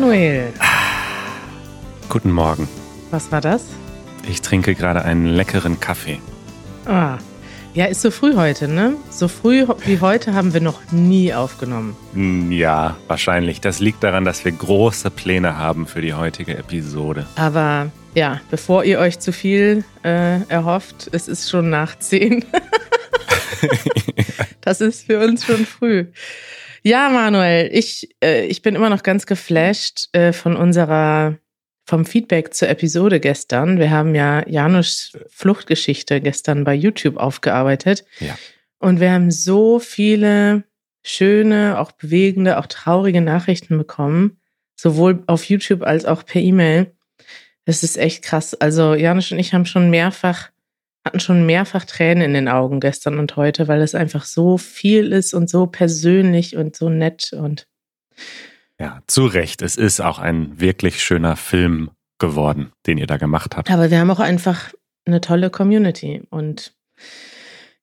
Manuel. Guten Morgen. Was war das? Ich trinke gerade einen leckeren Kaffee. Ah. Ja, ist so früh heute, ne? So früh wie heute haben wir noch nie aufgenommen. Hm, ja, wahrscheinlich. Das liegt daran, dass wir große Pläne haben für die heutige Episode. Aber ja, bevor ihr euch zu viel äh, erhofft, es ist schon nach zehn. das ist für uns schon früh. Ja, Manuel, ich, äh, ich bin immer noch ganz geflasht äh, von unserer, vom Feedback zur Episode gestern. Wir haben ja Janusz Fluchtgeschichte gestern bei YouTube aufgearbeitet. Ja. Und wir haben so viele schöne, auch bewegende, auch traurige Nachrichten bekommen, sowohl auf YouTube als auch per E-Mail. Das ist echt krass. Also Janusz und ich haben schon mehrfach hatten schon mehrfach Tränen in den Augen gestern und heute, weil es einfach so viel ist und so persönlich und so nett und ja, zu Recht. Es ist auch ein wirklich schöner Film geworden, den ihr da gemacht habt. Aber wir haben auch einfach eine tolle Community und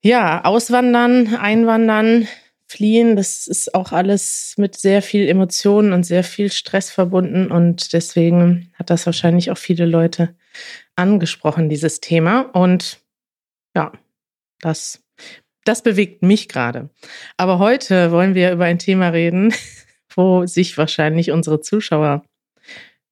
ja, auswandern, einwandern, fliehen, das ist auch alles mit sehr viel Emotionen und sehr viel Stress verbunden und deswegen hat das wahrscheinlich auch viele Leute angesprochen, dieses Thema. Und ja, das, das bewegt mich gerade. Aber heute wollen wir über ein Thema reden, wo sich wahrscheinlich unsere Zuschauer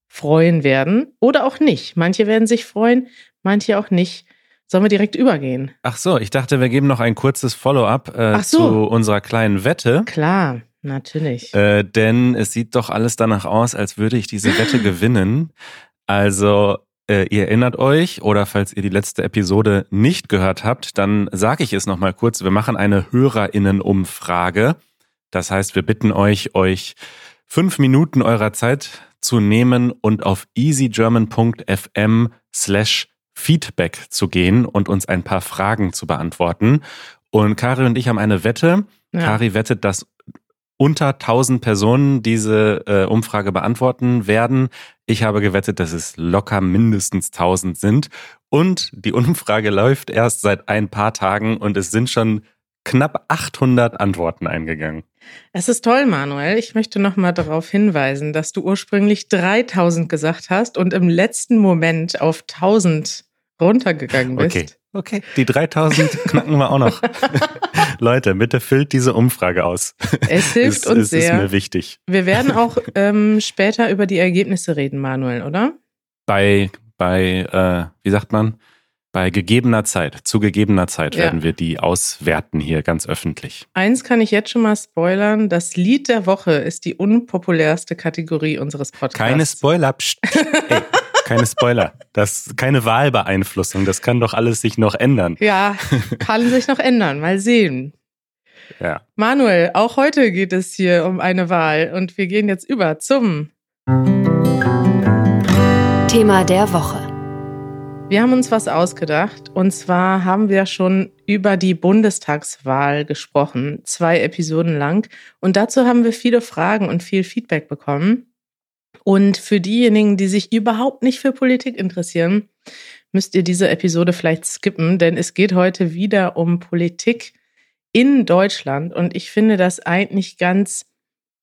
freuen werden oder auch nicht. Manche werden sich freuen, manche auch nicht. Sollen wir direkt übergehen? Ach so, ich dachte, wir geben noch ein kurzes Follow-up äh, so. zu unserer kleinen Wette. Klar, natürlich. Äh, denn es sieht doch alles danach aus, als würde ich diese Wette gewinnen. Also äh, ihr erinnert euch oder falls ihr die letzte Episode nicht gehört habt, dann sage ich es nochmal kurz. Wir machen eine Hörerinnenumfrage. Das heißt, wir bitten euch, euch fünf Minuten eurer Zeit zu nehmen und auf easygerman.fm slash Feedback zu gehen und uns ein paar Fragen zu beantworten. Und Kari und ich haben eine Wette. Ja. Kari wettet, dass unter 1000 Personen diese äh, Umfrage beantworten werden. Ich habe gewettet, dass es locker mindestens 1000 sind. Und die Umfrage läuft erst seit ein paar Tagen und es sind schon knapp 800 Antworten eingegangen. Es ist toll, Manuel. Ich möchte noch mal darauf hinweisen, dass du ursprünglich 3000 gesagt hast und im letzten Moment auf 1000 runtergegangen bist. Okay. Okay, die 3000 knacken wir auch noch. Leute, bitte füllt diese Umfrage aus. Es hilft es, uns es sehr. ist mir wichtig. Wir werden auch ähm, später über die Ergebnisse reden, Manuel, oder? Bei, bei äh, wie sagt man? Bei gegebener Zeit, zu gegebener Zeit werden ja. wir die auswerten hier ganz öffentlich. Eins kann ich jetzt schon mal spoilern. Das Lied der Woche ist die unpopulärste Kategorie unseres Podcasts. Keine Spoiler. Psst. Ey, keine Spoiler. Das keine Wahlbeeinflussung. Das kann doch alles sich noch ändern. Ja, kann sich noch ändern. Mal sehen. Ja. Manuel, auch heute geht es hier um eine Wahl und wir gehen jetzt über zum Thema der Woche. Wir haben uns was ausgedacht und zwar haben wir schon über die Bundestagswahl gesprochen, zwei Episoden lang und dazu haben wir viele Fragen und viel Feedback bekommen. Und für diejenigen, die sich überhaupt nicht für Politik interessieren, müsst ihr diese Episode vielleicht skippen, denn es geht heute wieder um Politik in Deutschland. Und ich finde das eigentlich ganz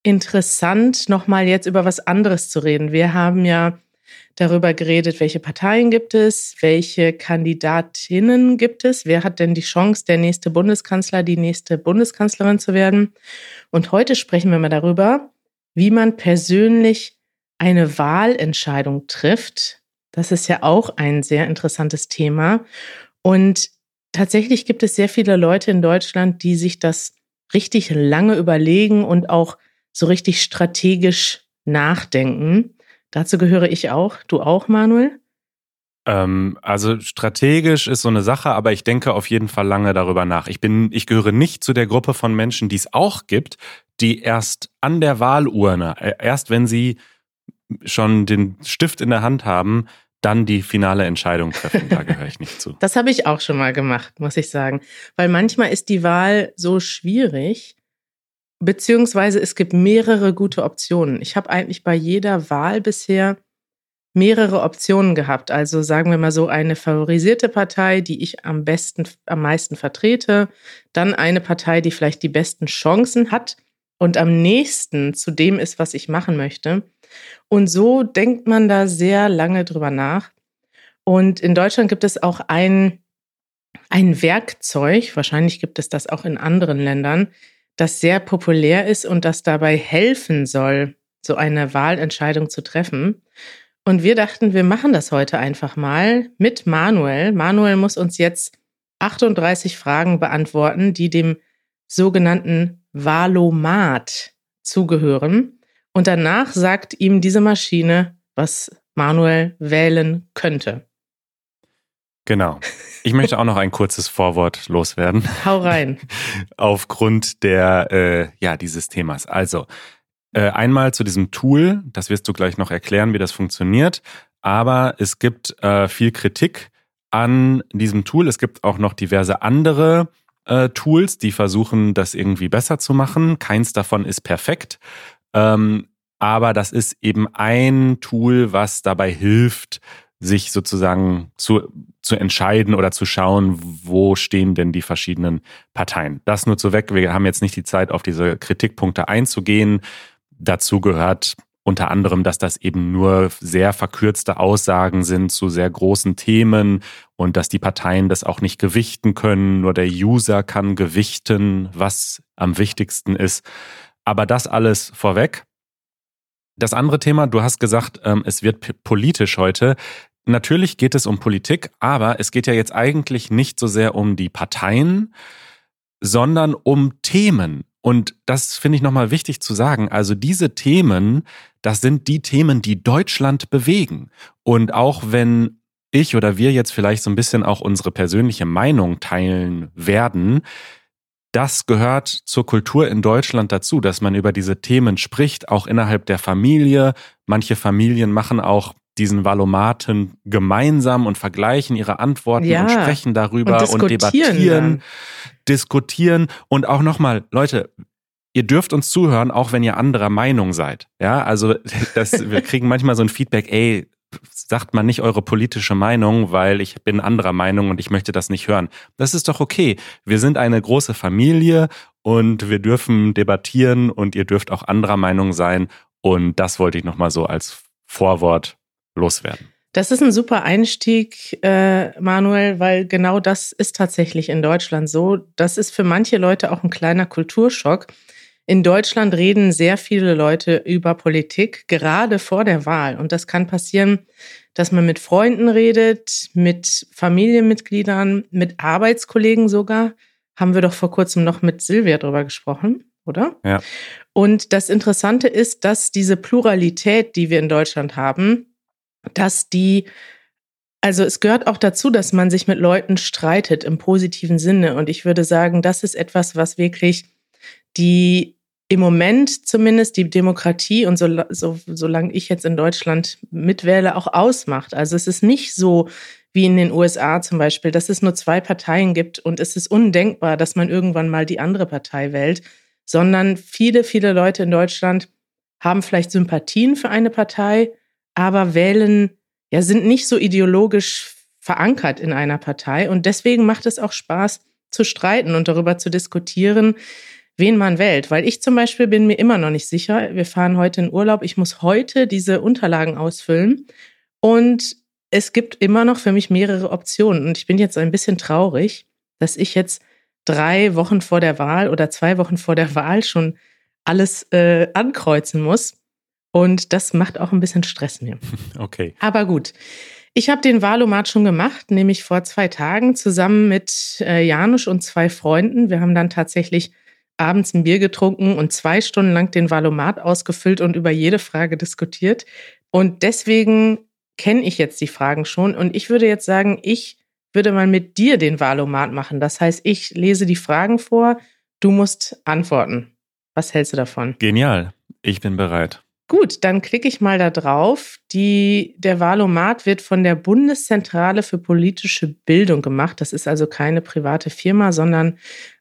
interessant, nochmal jetzt über was anderes zu reden. Wir haben ja darüber geredet, welche Parteien gibt es, welche Kandidatinnen gibt es, wer hat denn die Chance, der nächste Bundeskanzler, die nächste Bundeskanzlerin zu werden. Und heute sprechen wir mal darüber, wie man persönlich eine Wahlentscheidung trifft. Das ist ja auch ein sehr interessantes Thema. Und tatsächlich gibt es sehr viele Leute in Deutschland, die sich das richtig lange überlegen und auch so richtig strategisch nachdenken. Dazu gehöre ich auch. Du auch, Manuel? Ähm, also strategisch ist so eine Sache, aber ich denke auf jeden Fall lange darüber nach. Ich bin, ich gehöre nicht zu der Gruppe von Menschen, die es auch gibt, die erst an der Wahlurne, äh, erst wenn sie schon den Stift in der Hand haben, dann die finale Entscheidung treffen. Da gehöre ich nicht zu. Das habe ich auch schon mal gemacht, muss ich sagen. Weil manchmal ist die Wahl so schwierig, beziehungsweise es gibt mehrere gute Optionen. Ich habe eigentlich bei jeder Wahl bisher mehrere Optionen gehabt. Also sagen wir mal so eine favorisierte Partei, die ich am besten, am meisten vertrete, dann eine Partei, die vielleicht die besten Chancen hat und am nächsten zu dem ist, was ich machen möchte. Und so denkt man da sehr lange drüber nach. Und in Deutschland gibt es auch ein, ein Werkzeug, wahrscheinlich gibt es das auch in anderen Ländern, das sehr populär ist und das dabei helfen soll, so eine Wahlentscheidung zu treffen. Und wir dachten, wir machen das heute einfach mal mit Manuel. Manuel muss uns jetzt 38 Fragen beantworten, die dem sogenannten Valomat zugehören. Und danach sagt ihm diese Maschine, was Manuel wählen könnte. Genau. Ich möchte auch noch ein kurzes Vorwort loswerden. Hau rein. Aufgrund der, äh, ja, dieses Themas. Also, äh, einmal zu diesem Tool, das wirst du gleich noch erklären, wie das funktioniert. Aber es gibt äh, viel Kritik an diesem Tool. Es gibt auch noch diverse andere äh, Tools, die versuchen, das irgendwie besser zu machen. Keins davon ist perfekt. Ähm, aber das ist eben ein Tool, was dabei hilft, sich sozusagen zu, zu entscheiden oder zu schauen, wo stehen denn die verschiedenen Parteien. Das nur zu weg. Wir haben jetzt nicht die Zeit, auf diese Kritikpunkte einzugehen. Dazu gehört unter anderem, dass das eben nur sehr verkürzte Aussagen sind zu sehr großen Themen und dass die Parteien das auch nicht gewichten können. Nur der User kann gewichten, was am wichtigsten ist. Aber das alles vorweg. Das andere Thema, du hast gesagt, ähm, es wird politisch heute. Natürlich geht es um Politik, aber es geht ja jetzt eigentlich nicht so sehr um die Parteien, sondern um Themen. Und das finde ich nochmal wichtig zu sagen. Also diese Themen, das sind die Themen, die Deutschland bewegen. Und auch wenn ich oder wir jetzt vielleicht so ein bisschen auch unsere persönliche Meinung teilen werden, das gehört zur Kultur in Deutschland dazu, dass man über diese Themen spricht, auch innerhalb der Familie. Manche Familien machen auch diesen Valomaten gemeinsam und vergleichen ihre Antworten ja. und sprechen darüber und, und debattieren, dann. diskutieren und auch nochmal, Leute, ihr dürft uns zuhören, auch wenn ihr anderer Meinung seid. Ja, also das, wir kriegen manchmal so ein Feedback, ey, sagt man nicht eure politische Meinung, weil ich bin anderer Meinung und ich möchte das nicht hören. Das ist doch okay. Wir sind eine große Familie und wir dürfen debattieren und ihr dürft auch anderer Meinung sein. Und das wollte ich nochmal so als Vorwort loswerden. Das ist ein super Einstieg, äh, Manuel, weil genau das ist tatsächlich in Deutschland so. Das ist für manche Leute auch ein kleiner Kulturschock. In Deutschland reden sehr viele Leute über Politik, gerade vor der Wahl. Und das kann passieren, dass man mit Freunden redet, mit Familienmitgliedern, mit Arbeitskollegen sogar. Haben wir doch vor kurzem noch mit Silvia drüber gesprochen, oder? Ja. Und das Interessante ist, dass diese Pluralität, die wir in Deutschland haben, dass die, also es gehört auch dazu, dass man sich mit Leuten streitet im positiven Sinne. Und ich würde sagen, das ist etwas, was wirklich die im Moment zumindest die Demokratie und so, so, solange ich jetzt in Deutschland mitwähle, auch ausmacht. Also es ist nicht so wie in den USA zum Beispiel, dass es nur zwei Parteien gibt und es ist undenkbar, dass man irgendwann mal die andere Partei wählt, sondern viele, viele Leute in Deutschland haben vielleicht Sympathien für eine Partei, aber wählen, ja, sind nicht so ideologisch verankert in einer Partei. Und deswegen macht es auch Spaß zu streiten und darüber zu diskutieren, wen man wählt. Weil ich zum Beispiel bin mir immer noch nicht sicher. Wir fahren heute in Urlaub. Ich muss heute diese Unterlagen ausfüllen. Und es gibt immer noch für mich mehrere Optionen. Und ich bin jetzt ein bisschen traurig, dass ich jetzt drei Wochen vor der Wahl oder zwei Wochen vor der Wahl schon alles äh, ankreuzen muss. Und das macht auch ein bisschen Stress mir. Okay. Aber gut. Ich habe den Wahlomat schon gemacht, nämlich vor zwei Tagen zusammen mit äh, Janusz und zwei Freunden. Wir haben dann tatsächlich abends ein Bier getrunken und zwei Stunden lang den Wahlomat ausgefüllt und über jede Frage diskutiert. Und deswegen kenne ich jetzt die Fragen schon. Und ich würde jetzt sagen, ich würde mal mit dir den Wahlomat machen. Das heißt, ich lese die Fragen vor, du musst antworten. Was hältst du davon? Genial. Ich bin bereit. Gut, dann klicke ich mal da drauf. Die, der Valomat wird von der Bundeszentrale für politische Bildung gemacht. Das ist also keine private Firma, sondern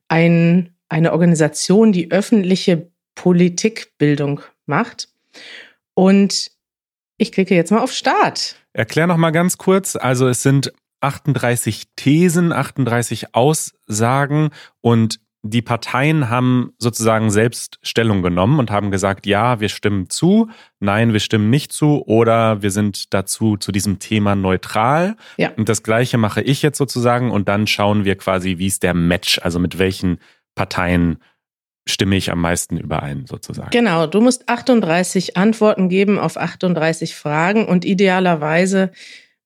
ein, eine Organisation, die öffentliche Politikbildung macht. Und ich klicke jetzt mal auf Start. Erklär noch mal ganz kurz. Also es sind 38 Thesen, 38 Aussagen und die Parteien haben sozusagen selbst Stellung genommen und haben gesagt, ja, wir stimmen zu, nein, wir stimmen nicht zu oder wir sind dazu zu diesem Thema neutral. Ja. Und das gleiche mache ich jetzt sozusagen und dann schauen wir quasi, wie ist der Match, also mit welchen Parteien stimme ich am meisten überein sozusagen. Genau, du musst 38 Antworten geben auf 38 Fragen und idealerweise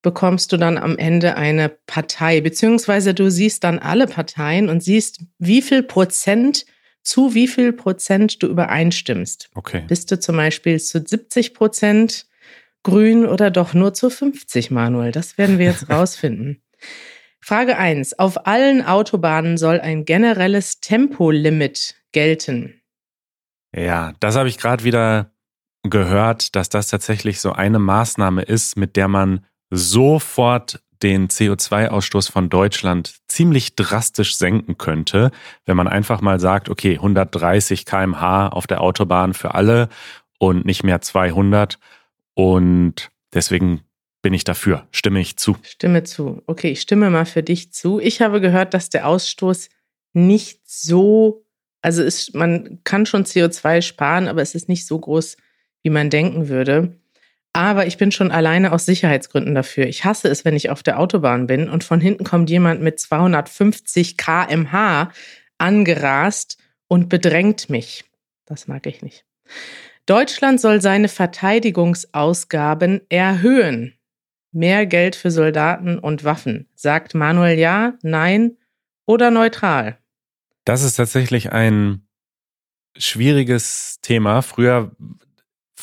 bekommst du dann am Ende eine Partei, beziehungsweise du siehst dann alle Parteien und siehst, wie viel Prozent zu wie viel Prozent du übereinstimmst. Okay. Bist du zum Beispiel zu 70 Prozent grün oder doch nur zu 50, Manuel? Das werden wir jetzt rausfinden. Frage 1. Auf allen Autobahnen soll ein generelles Tempolimit gelten. Ja, das habe ich gerade wieder gehört, dass das tatsächlich so eine Maßnahme ist, mit der man sofort den CO2-Ausstoß von Deutschland ziemlich drastisch senken könnte, wenn man einfach mal sagt, okay, 130 kmh auf der Autobahn für alle und nicht mehr 200. Und deswegen bin ich dafür, stimme ich zu. Stimme zu. Okay, ich stimme mal für dich zu. Ich habe gehört, dass der Ausstoß nicht so, also ist, man kann schon CO2 sparen, aber es ist nicht so groß, wie man denken würde. Aber ich bin schon alleine aus Sicherheitsgründen dafür. Ich hasse es, wenn ich auf der Autobahn bin und von hinten kommt jemand mit 250 kmh angerast und bedrängt mich. Das mag ich nicht. Deutschland soll seine Verteidigungsausgaben erhöhen. Mehr Geld für Soldaten und Waffen. Sagt Manuel ja, nein oder neutral? Das ist tatsächlich ein schwieriges Thema. Früher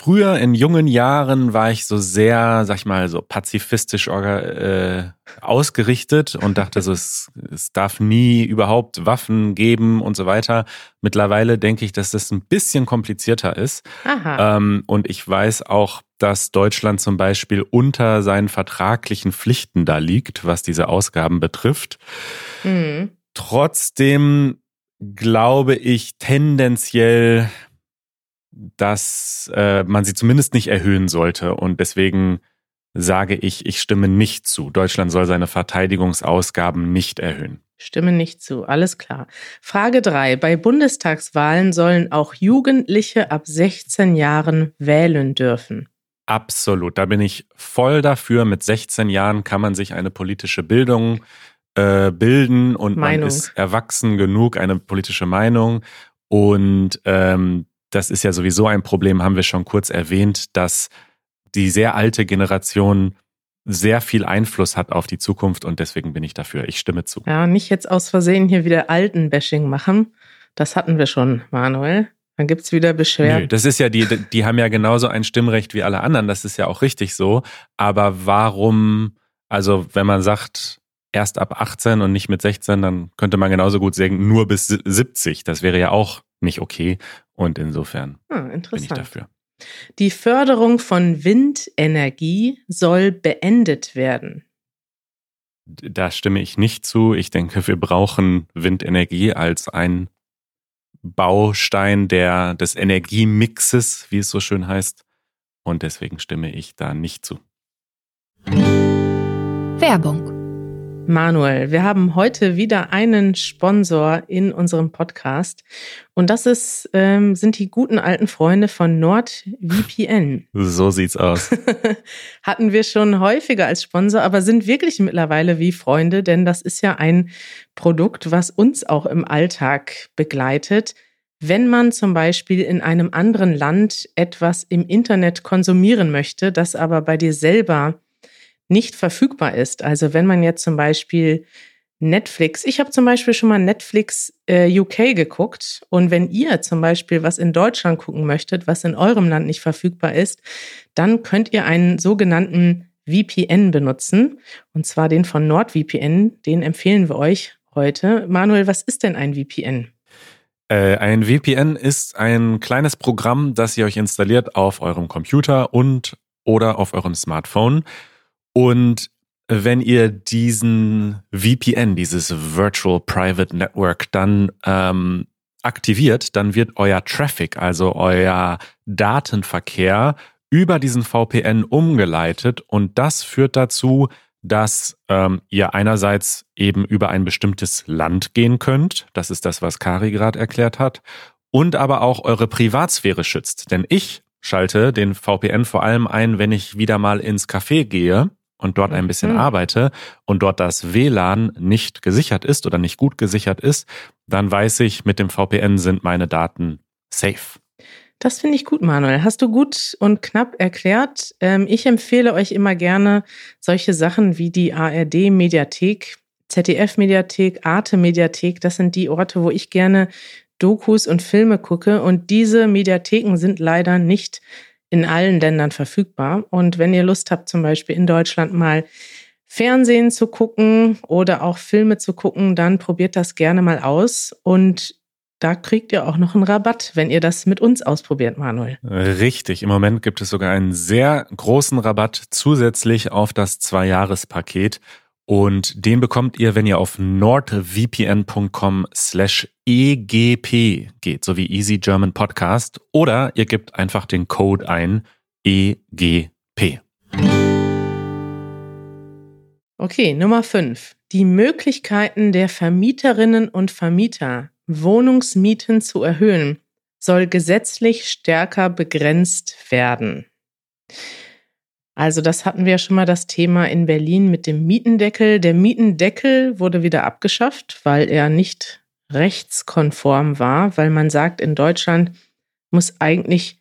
Früher in jungen Jahren war ich so sehr, sag ich mal, so pazifistisch äh, ausgerichtet und dachte so, es, es darf nie überhaupt Waffen geben und so weiter. Mittlerweile denke ich, dass das ein bisschen komplizierter ist. Ähm, und ich weiß auch, dass Deutschland zum Beispiel unter seinen vertraglichen Pflichten da liegt, was diese Ausgaben betrifft. Mhm. Trotzdem glaube ich tendenziell, dass äh, man sie zumindest nicht erhöhen sollte. Und deswegen sage ich, ich stimme nicht zu. Deutschland soll seine Verteidigungsausgaben nicht erhöhen. Stimme nicht zu, alles klar. Frage drei: Bei Bundestagswahlen sollen auch Jugendliche ab 16 Jahren wählen dürfen. Absolut, da bin ich voll dafür. Mit 16 Jahren kann man sich eine politische Bildung äh, bilden und Meinung. man ist erwachsen genug, eine politische Meinung. Und ähm, das ist ja sowieso ein Problem, haben wir schon kurz erwähnt, dass die sehr alte Generation sehr viel Einfluss hat auf die Zukunft und deswegen bin ich dafür. Ich stimme zu. Ja, nicht jetzt aus Versehen hier wieder Alten-Bashing machen. Das hatten wir schon, Manuel. Dann gibt's wieder Beschwerden. Nö, das ist ja die, die haben ja genauso ein Stimmrecht wie alle anderen. Das ist ja auch richtig so. Aber warum, also wenn man sagt, erst ab 18 und nicht mit 16, dann könnte man genauso gut sagen, nur bis 70. Das wäre ja auch nicht okay. Und insofern Ah, bin ich dafür. Die Förderung von Windenergie soll beendet werden. Da stimme ich nicht zu. Ich denke, wir brauchen Windenergie als ein Baustein der, des Energiemixes, wie es so schön heißt. Und deswegen stimme ich da nicht zu. Werbung. Manuel, wir haben heute wieder einen Sponsor in unserem Podcast und das ist, ähm, sind die guten alten Freunde von NordVPN. So sieht's aus. Hatten wir schon häufiger als Sponsor, aber sind wirklich mittlerweile wie Freunde, denn das ist ja ein Produkt, was uns auch im Alltag begleitet. Wenn man zum Beispiel in einem anderen Land etwas im Internet konsumieren möchte, das aber bei dir selber nicht verfügbar ist. Also wenn man jetzt zum Beispiel Netflix, ich habe zum Beispiel schon mal Netflix äh, UK geguckt und wenn ihr zum Beispiel was in Deutschland gucken möchtet, was in eurem Land nicht verfügbar ist, dann könnt ihr einen sogenannten VPN benutzen und zwar den von NordVPN, den empfehlen wir euch heute. Manuel, was ist denn ein VPN? Äh, ein VPN ist ein kleines Programm, das ihr euch installiert auf eurem Computer und oder auf eurem Smartphone. Und wenn ihr diesen VPN, dieses Virtual Private Network, dann ähm, aktiviert, dann wird euer Traffic, also euer Datenverkehr über diesen VPN umgeleitet und das führt dazu, dass ähm, ihr einerseits eben über ein bestimmtes Land gehen könnt. Das ist das, was Kari gerade erklärt hat. Und aber auch eure Privatsphäre schützt. Denn ich schalte den VPN vor allem ein, wenn ich wieder mal ins Café gehe und dort ein bisschen mhm. arbeite und dort das WLAN nicht gesichert ist oder nicht gut gesichert ist, dann weiß ich, mit dem VPN sind meine Daten safe. Das finde ich gut, Manuel. Hast du gut und knapp erklärt. Ähm, ich empfehle euch immer gerne solche Sachen wie die ARD-Mediathek, ZDF-Mediathek, Arte-Mediathek. Das sind die Orte, wo ich gerne Dokus und Filme gucke. Und diese Mediatheken sind leider nicht in allen Ländern verfügbar. Und wenn ihr Lust habt, zum Beispiel in Deutschland mal Fernsehen zu gucken oder auch Filme zu gucken, dann probiert das gerne mal aus. Und da kriegt ihr auch noch einen Rabatt, wenn ihr das mit uns ausprobiert, Manuel. Richtig. Im Moment gibt es sogar einen sehr großen Rabatt zusätzlich auf das Zwei-Jahres-Paket. Und den bekommt ihr, wenn ihr auf nordvpn.com slash EGP geht, so wie Easy German Podcast. Oder ihr gebt einfach den Code ein EGP. Okay, Nummer 5. Die Möglichkeiten der Vermieterinnen und Vermieter, Wohnungsmieten zu erhöhen, soll gesetzlich stärker begrenzt werden. Also das hatten wir ja schon mal das Thema in Berlin mit dem Mietendeckel. Der Mietendeckel wurde wieder abgeschafft, weil er nicht rechtskonform war, weil man sagt, in Deutschland muss eigentlich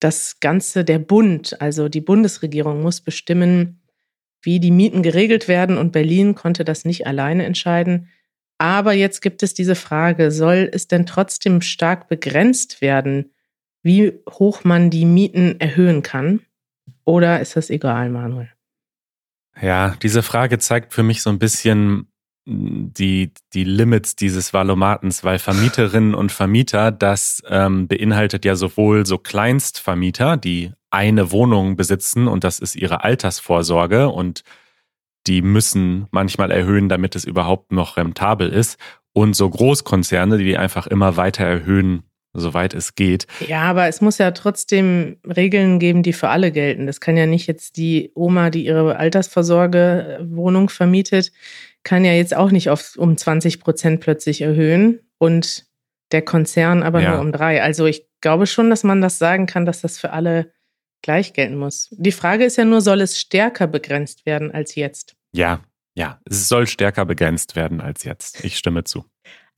das Ganze der Bund, also die Bundesregierung muss bestimmen, wie die Mieten geregelt werden und Berlin konnte das nicht alleine entscheiden. Aber jetzt gibt es diese Frage, soll es denn trotzdem stark begrenzt werden, wie hoch man die Mieten erhöhen kann? Oder ist das egal, Manuel? Ja, diese Frage zeigt für mich so ein bisschen hm, die, die Limits dieses Valomatens, weil Vermieterinnen und Vermieter, das ähm, beinhaltet ja sowohl so Kleinstvermieter, die eine Wohnung besitzen und das ist ihre Altersvorsorge und die müssen manchmal erhöhen, damit es überhaupt noch rentabel ist. Und so Großkonzerne, die einfach immer weiter erhöhen, soweit es geht. Ja, aber es muss ja trotzdem Regeln geben, die für alle gelten. Das kann ja nicht jetzt die Oma, die ihre Altersvorsorgewohnung vermietet, kann ja jetzt auch nicht auf, um 20 Prozent plötzlich erhöhen und der Konzern aber ja. nur um drei. Also ich glaube schon, dass man das sagen kann, dass das für alle gleich gelten muss. Die Frage ist ja nur, soll es stärker begrenzt werden als jetzt? Ja, ja, es soll stärker begrenzt werden als jetzt. Ich stimme zu.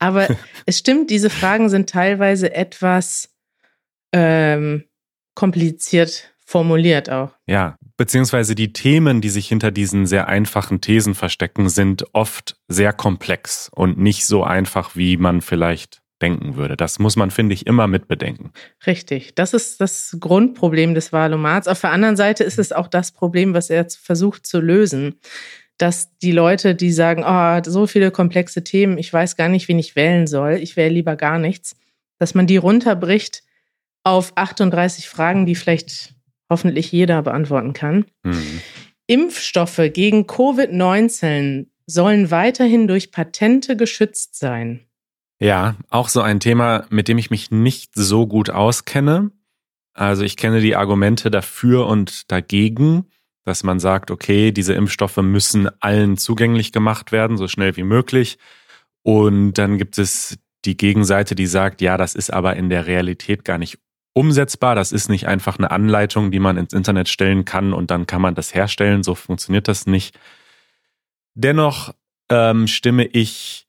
Aber es stimmt, diese Fragen sind teilweise etwas ähm, kompliziert formuliert auch. Ja, beziehungsweise die Themen, die sich hinter diesen sehr einfachen Thesen verstecken, sind oft sehr komplex und nicht so einfach, wie man vielleicht denken würde. Das muss man, finde ich, immer mit bedenken. Richtig. Das ist das Grundproblem des Wahlomats. Auf der anderen Seite ist es auch das Problem, was er versucht zu lösen. Dass die Leute, die sagen, oh, so viele komplexe Themen, ich weiß gar nicht, wen ich wählen soll, ich wähle lieber gar nichts, dass man die runterbricht auf 38 Fragen, die vielleicht hoffentlich jeder beantworten kann. Mhm. Impfstoffe gegen Covid-19 sollen weiterhin durch Patente geschützt sein. Ja, auch so ein Thema, mit dem ich mich nicht so gut auskenne. Also ich kenne die Argumente dafür und dagegen, dass man sagt, okay, diese Impfstoffe müssen allen zugänglich gemacht werden, so schnell wie möglich. Und dann gibt es die Gegenseite, die sagt, ja, das ist aber in der Realität gar nicht umsetzbar. Das ist nicht einfach eine Anleitung, die man ins Internet stellen kann und dann kann man das herstellen. So funktioniert das nicht. Dennoch ähm, stimme ich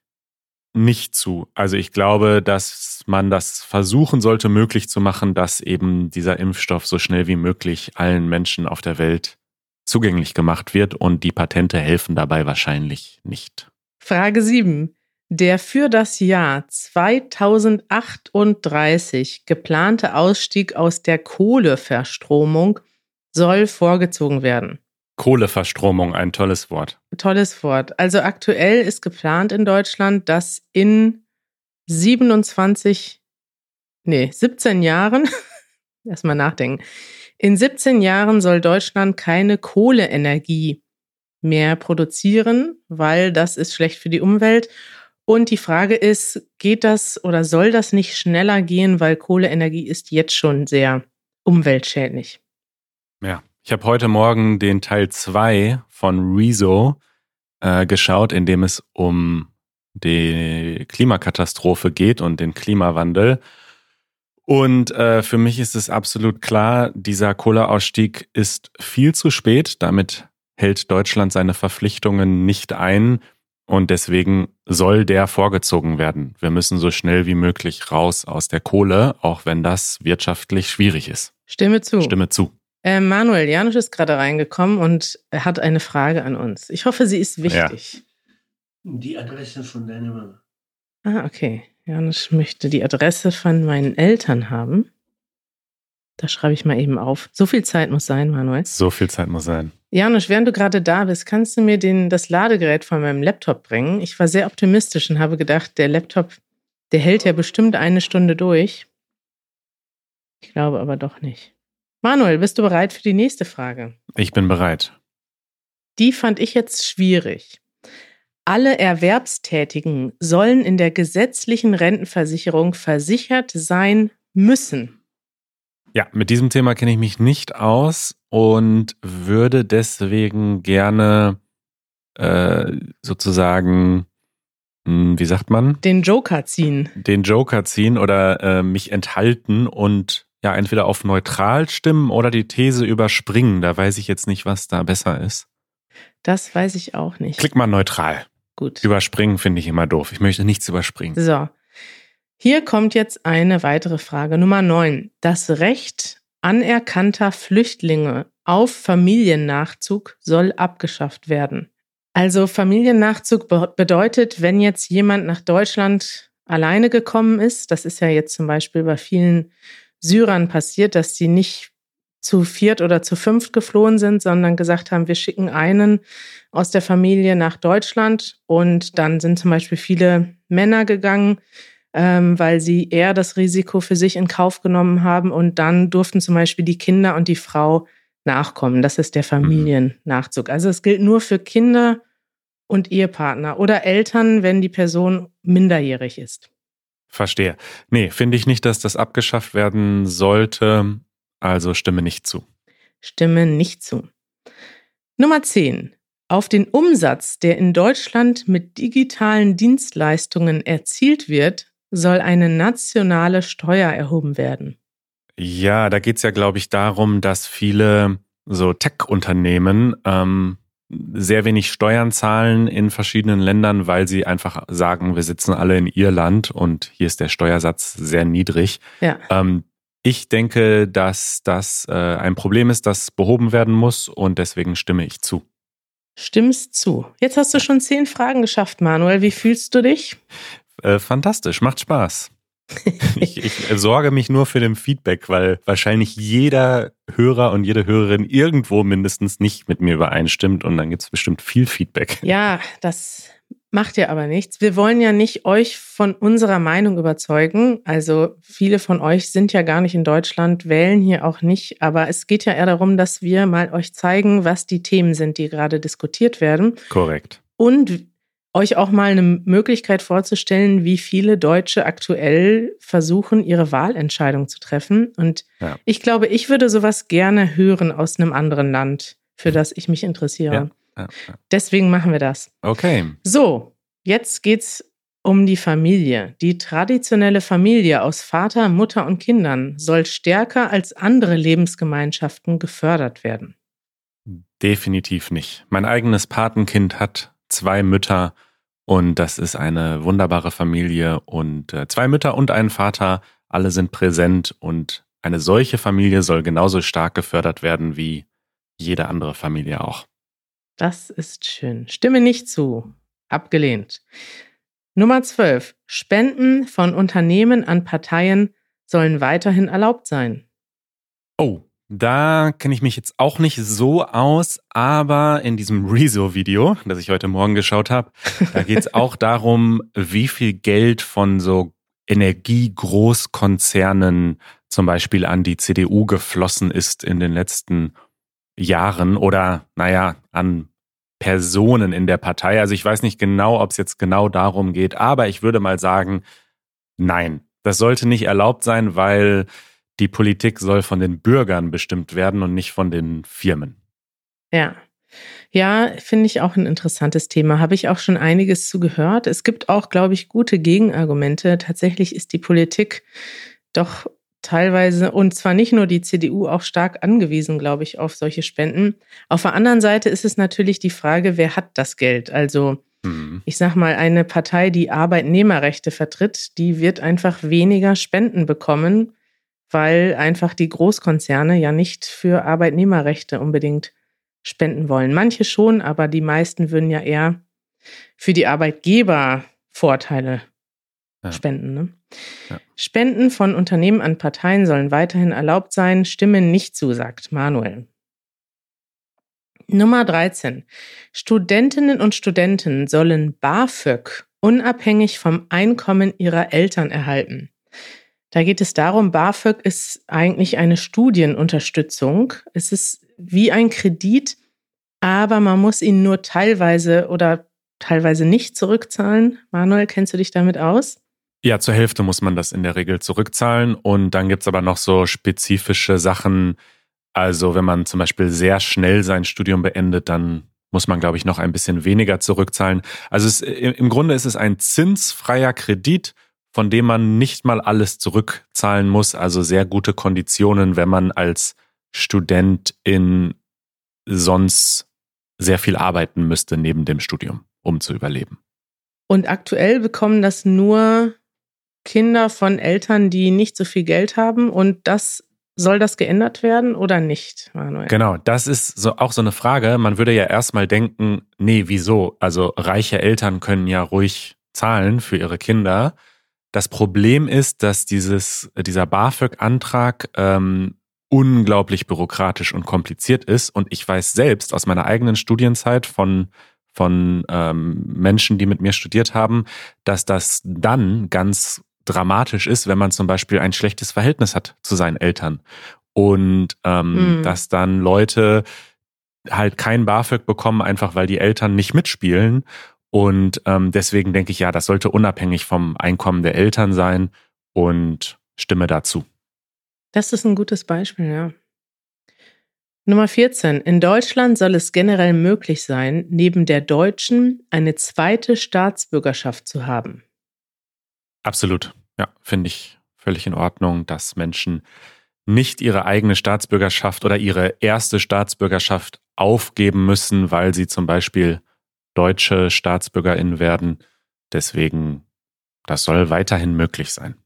nicht zu. Also ich glaube, dass man das versuchen sollte, möglich zu machen, dass eben dieser Impfstoff so schnell wie möglich allen Menschen auf der Welt zugänglich gemacht wird und die Patente helfen dabei wahrscheinlich nicht. Frage 7. Der für das Jahr 2038 geplante Ausstieg aus der Kohleverstromung soll vorgezogen werden. Kohleverstromung, ein tolles Wort. Tolles Wort. Also aktuell ist geplant in Deutschland, dass in 27, nee, 17 Jahren, erstmal nachdenken, in 17 Jahren soll Deutschland keine Kohleenergie mehr produzieren, weil das ist schlecht für die Umwelt. Und die Frage ist, geht das oder soll das nicht schneller gehen, weil Kohleenergie ist jetzt schon sehr umweltschädlich? Ja, Ich habe heute Morgen den Teil 2 von Rezo äh, geschaut, in dem es um die Klimakatastrophe geht und den Klimawandel. Und äh, für mich ist es absolut klar, dieser Kohleausstieg ist viel zu spät. Damit hält Deutschland seine Verpflichtungen nicht ein. Und deswegen soll der vorgezogen werden. Wir müssen so schnell wie möglich raus aus der Kohle, auch wenn das wirtschaftlich schwierig ist. Stimme zu. Stimme zu. Äh, Manuel Janusz ist gerade reingekommen und er hat eine Frage an uns. Ich hoffe, sie ist wichtig. Ja. Die Adresse von deiner Mama. Ah, okay. Janusz möchte die Adresse von meinen Eltern haben. Da schreibe ich mal eben auf. So viel Zeit muss sein, Manuel. So viel Zeit muss sein. Janusz, während du gerade da bist, kannst du mir den, das Ladegerät von meinem Laptop bringen? Ich war sehr optimistisch und habe gedacht, der Laptop, der hält ja bestimmt eine Stunde durch. Ich glaube aber doch nicht. Manuel, bist du bereit für die nächste Frage? Ich bin bereit. Die fand ich jetzt schwierig. Alle Erwerbstätigen sollen in der gesetzlichen Rentenversicherung versichert sein müssen. Ja, mit diesem Thema kenne ich mich nicht aus und würde deswegen gerne äh, sozusagen, hm, wie sagt man? Den Joker ziehen. Den Joker ziehen oder äh, mich enthalten und ja, entweder auf neutral stimmen oder die These überspringen. Da weiß ich jetzt nicht, was da besser ist. Das weiß ich auch nicht. Klick mal neutral. Gut. Überspringen finde ich immer doof. Ich möchte nichts überspringen. So. Hier kommt jetzt eine weitere Frage. Nummer 9. Das Recht anerkannter Flüchtlinge auf Familiennachzug soll abgeschafft werden. Also Familiennachzug bedeutet, wenn jetzt jemand nach Deutschland alleine gekommen ist, das ist ja jetzt zum Beispiel bei vielen Syrern passiert, dass die nicht zu viert oder zu fünft geflohen sind, sondern gesagt haben, wir schicken einen aus der Familie nach Deutschland. Und dann sind zum Beispiel viele Männer gegangen, ähm, weil sie eher das Risiko für sich in Kauf genommen haben. Und dann durften zum Beispiel die Kinder und die Frau nachkommen. Das ist der mhm. Familiennachzug. Also es gilt nur für Kinder und Ehepartner oder Eltern, wenn die Person minderjährig ist. Verstehe. Nee, finde ich nicht, dass das abgeschafft werden sollte. Also stimme nicht zu. Stimme nicht zu. Nummer 10. Auf den Umsatz, der in Deutschland mit digitalen Dienstleistungen erzielt wird, soll eine nationale Steuer erhoben werden. Ja, da geht es ja, glaube ich, darum, dass viele so Tech-Unternehmen ähm, sehr wenig Steuern zahlen in verschiedenen Ländern, weil sie einfach sagen, wir sitzen alle in Irland und hier ist der Steuersatz sehr niedrig. Ja. Ähm, ich denke, dass das äh, ein Problem ist, das behoben werden muss und deswegen stimme ich zu. Stimmst zu. Jetzt hast du schon zehn Fragen geschafft, Manuel. Wie fühlst du dich? Äh, fantastisch, macht Spaß. ich, ich sorge mich nur für den Feedback, weil wahrscheinlich jeder Hörer und jede Hörerin irgendwo mindestens nicht mit mir übereinstimmt und dann gibt es bestimmt viel Feedback. Ja, das Macht ja aber nichts. Wir wollen ja nicht euch von unserer Meinung überzeugen. Also viele von euch sind ja gar nicht in Deutschland, wählen hier auch nicht. Aber es geht ja eher darum, dass wir mal euch zeigen, was die Themen sind, die gerade diskutiert werden. Korrekt. Und euch auch mal eine Möglichkeit vorzustellen, wie viele Deutsche aktuell versuchen, ihre Wahlentscheidung zu treffen. Und ja. ich glaube, ich würde sowas gerne hören aus einem anderen Land, für das ich mich interessiere. Ja. Deswegen machen wir das. Okay. So, jetzt geht's um die Familie. Die traditionelle Familie aus Vater, Mutter und Kindern soll stärker als andere Lebensgemeinschaften gefördert werden. Definitiv nicht. Mein eigenes Patenkind hat zwei Mütter und das ist eine wunderbare Familie und äh, zwei Mütter und einen Vater, alle sind präsent und eine solche Familie soll genauso stark gefördert werden wie jede andere Familie auch. Das ist schön. Stimme nicht zu. Abgelehnt. Nummer 12. Spenden von Unternehmen an Parteien sollen weiterhin erlaubt sein. Oh, da kenne ich mich jetzt auch nicht so aus, aber in diesem Rezo-Video, das ich heute Morgen geschaut habe, da geht es auch darum, wie viel Geld von so Energiegroßkonzernen zum Beispiel an die CDU geflossen ist in den letzten Jahren oder, naja, an Personen in der Partei. Also ich weiß nicht genau, ob es jetzt genau darum geht, aber ich würde mal sagen, nein, das sollte nicht erlaubt sein, weil die Politik soll von den Bürgern bestimmt werden und nicht von den Firmen. Ja. Ja, finde ich auch ein interessantes Thema. Habe ich auch schon einiges zu gehört. Es gibt auch, glaube ich, gute Gegenargumente. Tatsächlich ist die Politik doch teilweise, und zwar nicht nur die CDU, auch stark angewiesen, glaube ich, auf solche Spenden. Auf der anderen Seite ist es natürlich die Frage, wer hat das Geld? Also, mhm. ich sage mal, eine Partei, die Arbeitnehmerrechte vertritt, die wird einfach weniger Spenden bekommen, weil einfach die Großkonzerne ja nicht für Arbeitnehmerrechte unbedingt spenden wollen. Manche schon, aber die meisten würden ja eher für die Arbeitgeber Vorteile ja. spenden. Ne? Ja. Spenden von Unternehmen an Parteien sollen weiterhin erlaubt sein, stimmen nicht zu, sagt Manuel. Nummer 13. Studentinnen und Studenten sollen BAföG unabhängig vom Einkommen ihrer Eltern erhalten. Da geht es darum, BAföG ist eigentlich eine Studienunterstützung. Es ist wie ein Kredit, aber man muss ihn nur teilweise oder teilweise nicht zurückzahlen. Manuel, kennst du dich damit aus? Ja, zur Hälfte muss man das in der Regel zurückzahlen. Und dann gibt es aber noch so spezifische Sachen. Also wenn man zum Beispiel sehr schnell sein Studium beendet, dann muss man, glaube ich, noch ein bisschen weniger zurückzahlen. Also es, im Grunde ist es ein zinsfreier Kredit, von dem man nicht mal alles zurückzahlen muss. Also sehr gute Konditionen, wenn man als Studentin sonst sehr viel arbeiten müsste neben dem Studium, um zu überleben. Und aktuell bekommen das nur Kinder von Eltern, die nicht so viel Geld haben und das soll das geändert werden oder nicht, Manuel? Genau, das ist so auch so eine Frage. Man würde ja erstmal denken, nee, wieso? Also reiche Eltern können ja ruhig zahlen für ihre Kinder. Das Problem ist, dass dieses, dieser BAföG-Antrag ähm, unglaublich bürokratisch und kompliziert ist. Und ich weiß selbst aus meiner eigenen Studienzeit von von ähm, Menschen, die mit mir studiert haben, dass das dann ganz dramatisch ist, wenn man zum Beispiel ein schlechtes Verhältnis hat zu seinen Eltern. Und ähm, mhm. dass dann Leute halt kein BAföG bekommen, einfach weil die Eltern nicht mitspielen. Und ähm, deswegen denke ich, ja, das sollte unabhängig vom Einkommen der Eltern sein und stimme dazu. Das ist ein gutes Beispiel, ja. Nummer 14. In Deutschland soll es generell möglich sein, neben der deutschen eine zweite Staatsbürgerschaft zu haben. Absolut. Ja, finde ich völlig in Ordnung, dass Menschen nicht ihre eigene Staatsbürgerschaft oder ihre erste Staatsbürgerschaft aufgeben müssen, weil sie zum Beispiel deutsche StaatsbürgerInnen werden. Deswegen, das soll weiterhin möglich sein.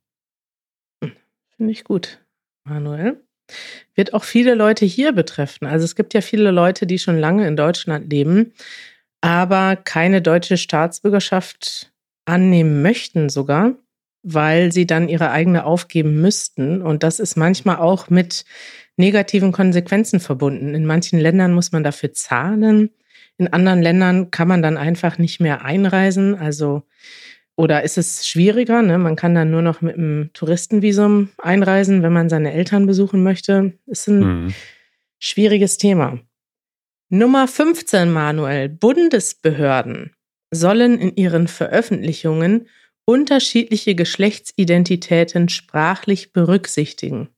Finde ich gut, Manuel. Wird auch viele Leute hier betreffen. Also es gibt ja viele Leute, die schon lange in Deutschland leben, aber keine deutsche Staatsbürgerschaft annehmen möchten sogar weil sie dann ihre eigene aufgeben müssten. Und das ist manchmal auch mit negativen Konsequenzen verbunden. In manchen Ländern muss man dafür zahlen. In anderen Ländern kann man dann einfach nicht mehr einreisen. Also, oder ist es schwieriger? Ne? Man kann dann nur noch mit einem Touristenvisum einreisen, wenn man seine Eltern besuchen möchte. Ist ein mhm. schwieriges Thema. Nummer 15, Manuel. Bundesbehörden sollen in ihren Veröffentlichungen unterschiedliche Geschlechtsidentitäten sprachlich berücksichtigen.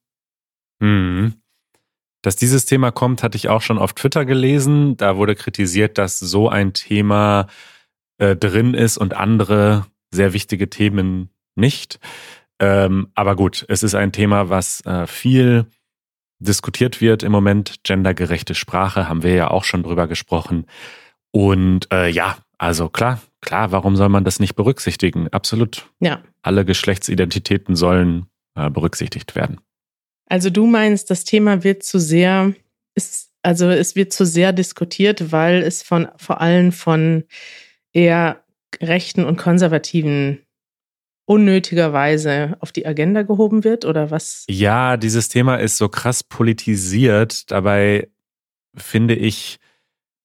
Mhm. Dass dieses Thema kommt, hatte ich auch schon auf Twitter gelesen. Da wurde kritisiert, dass so ein Thema äh, drin ist und andere sehr wichtige Themen nicht. Ähm, aber gut, es ist ein Thema, was äh, viel diskutiert wird im Moment. Gendergerechte Sprache haben wir ja auch schon drüber gesprochen. Und äh, ja, also klar, klar, warum soll man das nicht berücksichtigen? Absolut. Ja. Alle Geschlechtsidentitäten sollen äh, berücksichtigt werden. Also du meinst, das Thema wird zu sehr, ist, also es wird zu sehr diskutiert, weil es von vor allem von eher rechten und konservativen unnötigerweise auf die Agenda gehoben wird oder was? Ja, dieses Thema ist so krass politisiert. Dabei finde ich,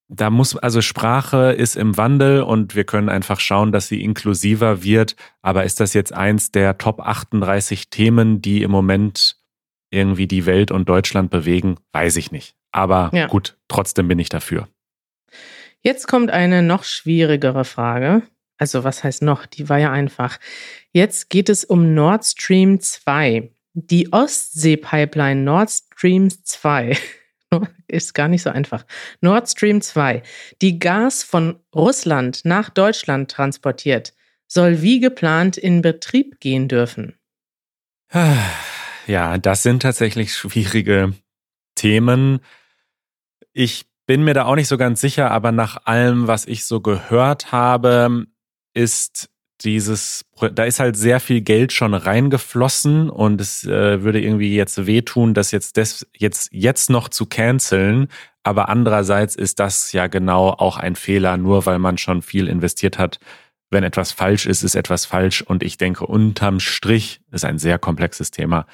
da muss, also Sprache ist im Wandel und wir können einfach schauen, dass sie inklusiver wird. Aber ist das jetzt eins der Top 38 Themen, die im Moment irgendwie die Welt und Deutschland bewegen? Weiß ich nicht. Aber ja. gut, trotzdem bin ich dafür. Jetzt kommt eine noch schwierigere Frage. Also was heißt noch? Die war ja einfach. Jetzt geht es um Nord Stream 2. Die Ostsee-Pipeline Nord Stream 2 ist gar nicht so einfach. Nord Stream 2, die Gas von Russland nach Deutschland transportiert, soll wie geplant in Betrieb gehen dürfen. Ja, das sind tatsächlich schwierige Themen. Ich bin mir da auch nicht so ganz sicher, aber nach allem, was ich so gehört habe, ist dieses, da ist halt sehr viel Geld schon reingeflossen und es äh, würde irgendwie jetzt wehtun, das jetzt, des, jetzt, jetzt noch zu canceln. Aber andererseits ist das ja genau auch ein Fehler, nur weil man schon viel investiert hat. Wenn etwas falsch ist, ist etwas falsch. Und ich denke, unterm Strich ist ein sehr komplexes Thema.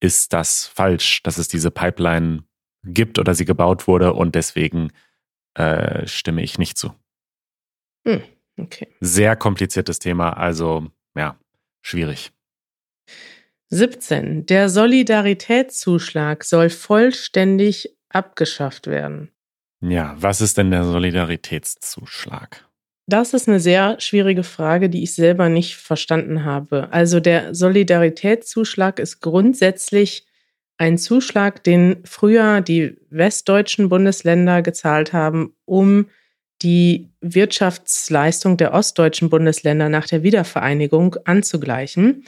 Ist das falsch, dass es diese Pipeline gibt oder sie gebaut wurde und deswegen äh, stimme ich nicht zu. Hm. Okay. Sehr kompliziertes Thema, also ja, schwierig. 17. Der Solidaritätszuschlag soll vollständig abgeschafft werden. Ja, was ist denn der Solidaritätszuschlag? Das ist eine sehr schwierige Frage, die ich selber nicht verstanden habe. Also der Solidaritätszuschlag ist grundsätzlich ein Zuschlag, den früher die westdeutschen Bundesländer gezahlt haben, um die Wirtschaftsleistung der ostdeutschen Bundesländer nach der Wiedervereinigung anzugleichen.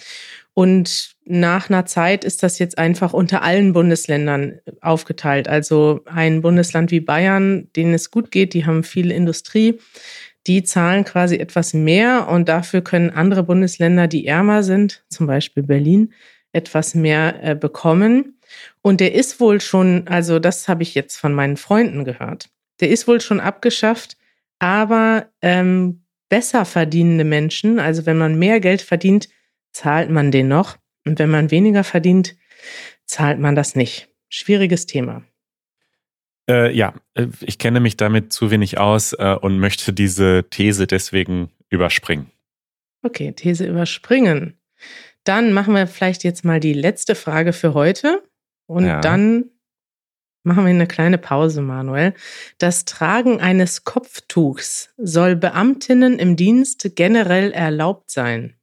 Und nach einer Zeit ist das jetzt einfach unter allen Bundesländern aufgeteilt. Also ein Bundesland wie Bayern, denen es gut geht, die haben viel Industrie, die zahlen quasi etwas mehr und dafür können andere Bundesländer, die ärmer sind, zum Beispiel Berlin, etwas mehr äh, bekommen. Und der ist wohl schon, also das habe ich jetzt von meinen Freunden gehört, der ist wohl schon abgeschafft aber ähm, besser verdienende Menschen, also wenn man mehr Geld verdient, zahlt man den noch. Und wenn man weniger verdient, zahlt man das nicht. Schwieriges Thema. Äh, ja, äh, ich kenne mich damit zu wenig aus äh, und möchte diese These deswegen überspringen. Okay, These überspringen. Dann machen wir vielleicht jetzt mal die letzte Frage für heute und ja. dann Machen wir eine kleine Pause, Manuel. Das Tragen eines Kopftuchs soll Beamtinnen im Dienst generell erlaubt sein.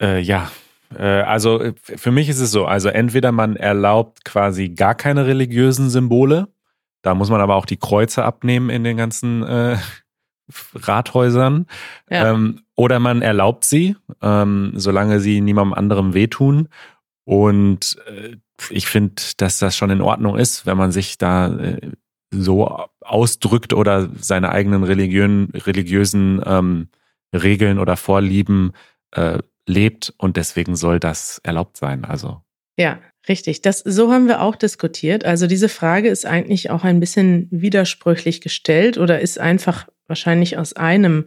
Äh, ja, äh, also äh, für mich ist es so, also entweder man erlaubt quasi gar keine religiösen Symbole, da muss man aber auch die Kreuze abnehmen in den ganzen äh, Rathäusern, ja. ähm, oder man erlaubt sie, ähm, solange sie niemandem anderem wehtun. Und äh, ich finde, dass das schon in Ordnung ist, wenn man sich da äh, so ausdrückt oder seine eigenen Religion, religiösen ähm, Regeln oder Vorlieben äh, lebt und deswegen soll das erlaubt sein. Also ja, richtig. Das so haben wir auch diskutiert. Also diese Frage ist eigentlich auch ein bisschen widersprüchlich gestellt oder ist einfach wahrscheinlich aus einem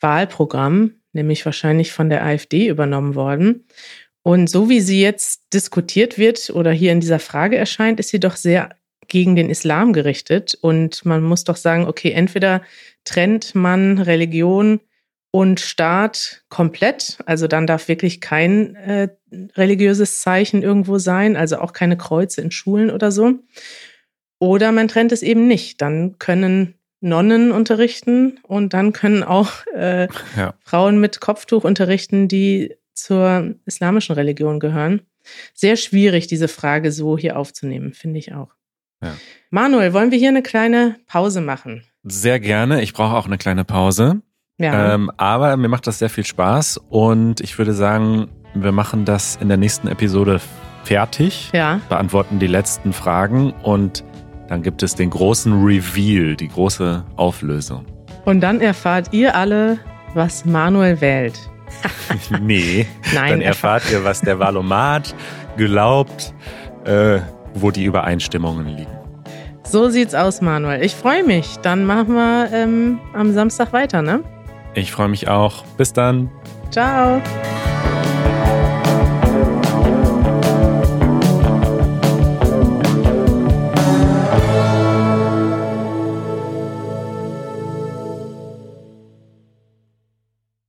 Wahlprogramm, nämlich wahrscheinlich von der AfD übernommen worden. Und so wie sie jetzt diskutiert wird oder hier in dieser Frage erscheint, ist sie doch sehr gegen den Islam gerichtet. Und man muss doch sagen, okay, entweder trennt man Religion und Staat komplett, also dann darf wirklich kein äh, religiöses Zeichen irgendwo sein, also auch keine Kreuze in Schulen oder so. Oder man trennt es eben nicht. Dann können Nonnen unterrichten und dann können auch äh, ja. Frauen mit Kopftuch unterrichten, die zur islamischen Religion gehören. Sehr schwierig, diese Frage so hier aufzunehmen, finde ich auch. Ja. Manuel, wollen wir hier eine kleine Pause machen? Sehr gerne. Ich brauche auch eine kleine Pause. Ja. Ähm, aber mir macht das sehr viel Spaß und ich würde sagen, wir machen das in der nächsten Episode fertig. Ja. Beantworten die letzten Fragen und dann gibt es den großen Reveal, die große Auflösung. Und dann erfahrt ihr alle, was Manuel wählt. nee. Nein, dann erfahrt ihr, was der Valomat glaubt, äh, wo die Übereinstimmungen liegen. So sieht's aus, Manuel. Ich freue mich. Dann machen wir ähm, am Samstag weiter, ne? Ich freue mich auch. Bis dann. Ciao.